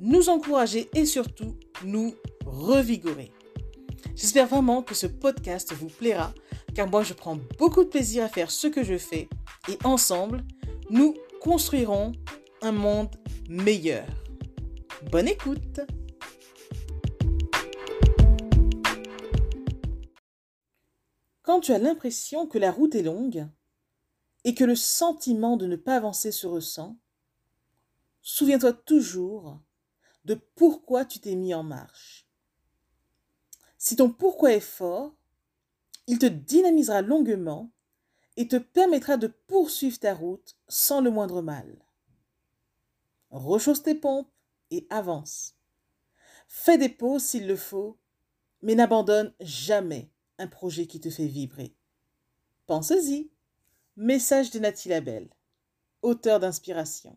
nous encourager et surtout nous revigorer. J'espère vraiment que ce podcast vous plaira car moi je prends beaucoup de plaisir à faire ce que je fais et ensemble, nous construirons un monde meilleur. Bonne écoute Quand tu as l'impression que la route est longue et que le sentiment de ne pas avancer se ressent, souviens-toi toujours de pourquoi tu t'es mis en marche. Si ton pourquoi est fort, il te dynamisera longuement et te permettra de poursuivre ta route sans le moindre mal. Rechausse tes pompes et avance. Fais des pauses s'il le faut, mais n'abandonne jamais un projet qui te fait vibrer. Pense-y. Message de Nathalie Labelle, auteur d'inspiration.